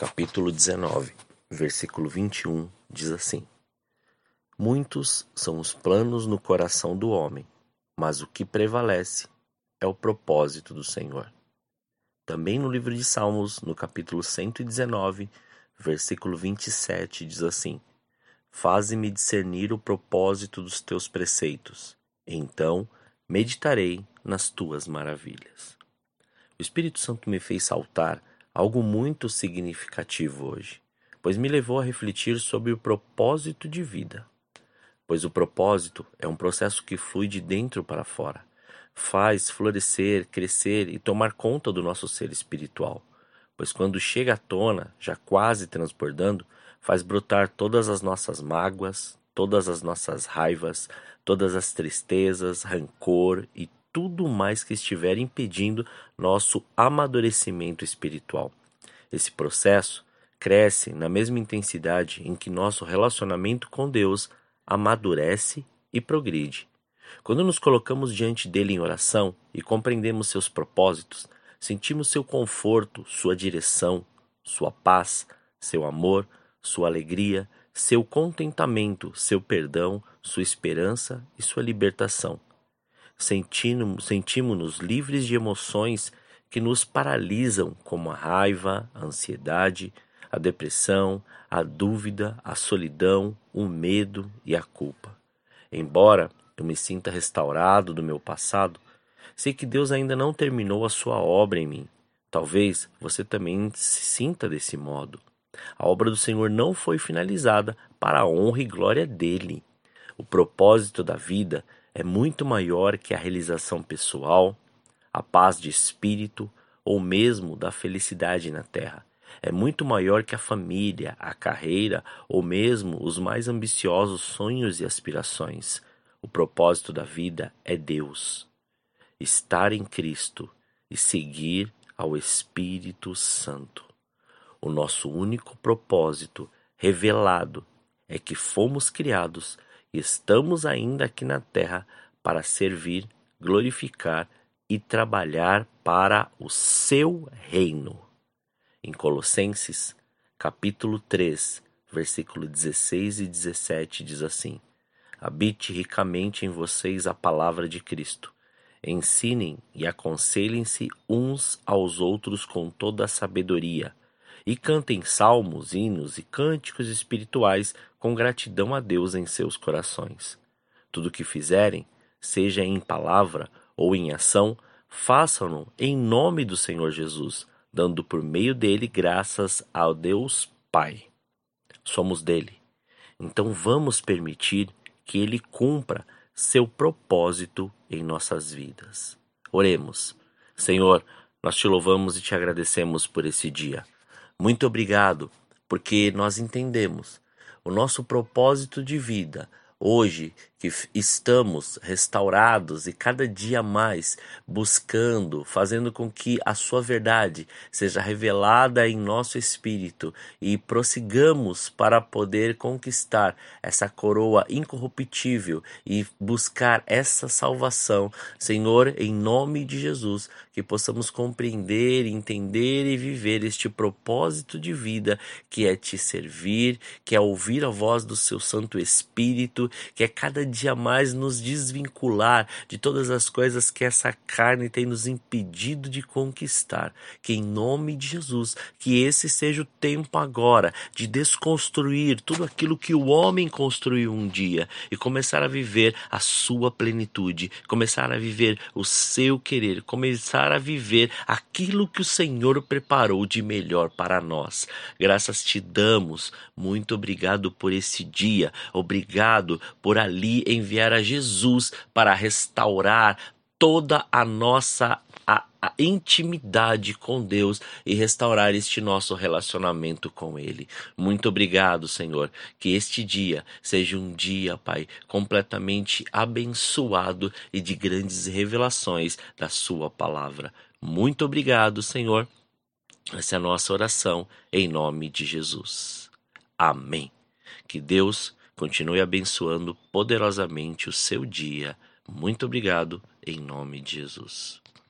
capítulo 19, versículo 21, diz assim: Muitos são os planos no coração do homem, mas o que prevalece é o propósito do Senhor. Também no livro de Salmos, no capítulo 119, versículo 27, diz assim: Faze-me discernir o propósito dos teus preceitos, então meditarei nas tuas maravilhas. O Espírito Santo me fez saltar algo muito significativo hoje, pois me levou a refletir sobre o propósito de vida. Pois o propósito é um processo que flui de dentro para fora, faz florescer, crescer e tomar conta do nosso ser espiritual. Pois quando chega à tona, já quase transbordando, faz brotar todas as nossas mágoas, todas as nossas raivas, todas as tristezas, rancor e tudo mais que estiver impedindo nosso amadurecimento espiritual. Esse processo cresce na mesma intensidade em que nosso relacionamento com Deus amadurece e progride. Quando nos colocamos diante dele em oração e compreendemos seus propósitos, sentimos seu conforto, sua direção, sua paz, seu amor, sua alegria, seu contentamento, seu perdão, sua esperança e sua libertação sentimos-nos livres de emoções que nos paralisam, como a raiva, a ansiedade, a depressão, a dúvida, a solidão, o medo e a culpa. Embora eu me sinta restaurado do meu passado, sei que Deus ainda não terminou a sua obra em mim. Talvez você também se sinta desse modo. A obra do Senhor não foi finalizada para a honra e glória dele. O propósito da vida é muito maior que a realização pessoal, a paz de espírito ou mesmo da felicidade na terra. É muito maior que a família, a carreira ou mesmo os mais ambiciosos sonhos e aspirações. O propósito da vida é Deus. Estar em Cristo e seguir ao Espírito Santo. O nosso único propósito revelado é que fomos criados estamos ainda aqui na terra para servir, glorificar e trabalhar para o seu reino. Em Colossenses, capítulo 3, versículo 16 e 17 diz assim: Habite ricamente em vocês a palavra de Cristo. Ensinem e aconselhem-se uns aos outros com toda a sabedoria e cantem salmos, hinos e cânticos espirituais com gratidão a Deus em seus corações. Tudo o que fizerem, seja em palavra ou em ação, façam-no em nome do Senhor Jesus, dando por meio dele graças ao Deus Pai. Somos dele. Então vamos permitir que ele cumpra seu propósito em nossas vidas. Oremos. Senhor, nós te louvamos e te agradecemos por esse dia. Muito obrigado, porque nós entendemos. O nosso propósito de vida hoje que estamos restaurados e cada dia mais buscando, fazendo com que a sua verdade seja revelada em nosso espírito e prossigamos para poder conquistar essa coroa incorruptível e buscar essa salvação, Senhor, em nome de Jesus, que possamos compreender, entender e viver este propósito de vida que é te servir, que é ouvir a voz do seu Santo Espírito, que é cada dia mais nos desvincular de todas as coisas que essa carne tem nos impedido de conquistar. Que em nome de Jesus, que esse seja o tempo agora de desconstruir tudo aquilo que o homem construiu um dia e começar a viver a sua plenitude, começar a viver o seu querer, começar a viver aquilo que o Senhor preparou de melhor para nós. Graças te damos. Muito obrigado por esse dia. Obrigado por ali enviar a Jesus para restaurar toda a nossa a, a, intimidade com Deus e restaurar este nosso relacionamento com Ele. Muito obrigado, Senhor, que este dia seja um dia, Pai, completamente abençoado e de grandes revelações da Sua palavra. Muito obrigado, Senhor. Essa é a nossa oração em nome de Jesus. Amém. Que Deus continue abençoando poderosamente o seu dia. Muito obrigado em nome de Jesus.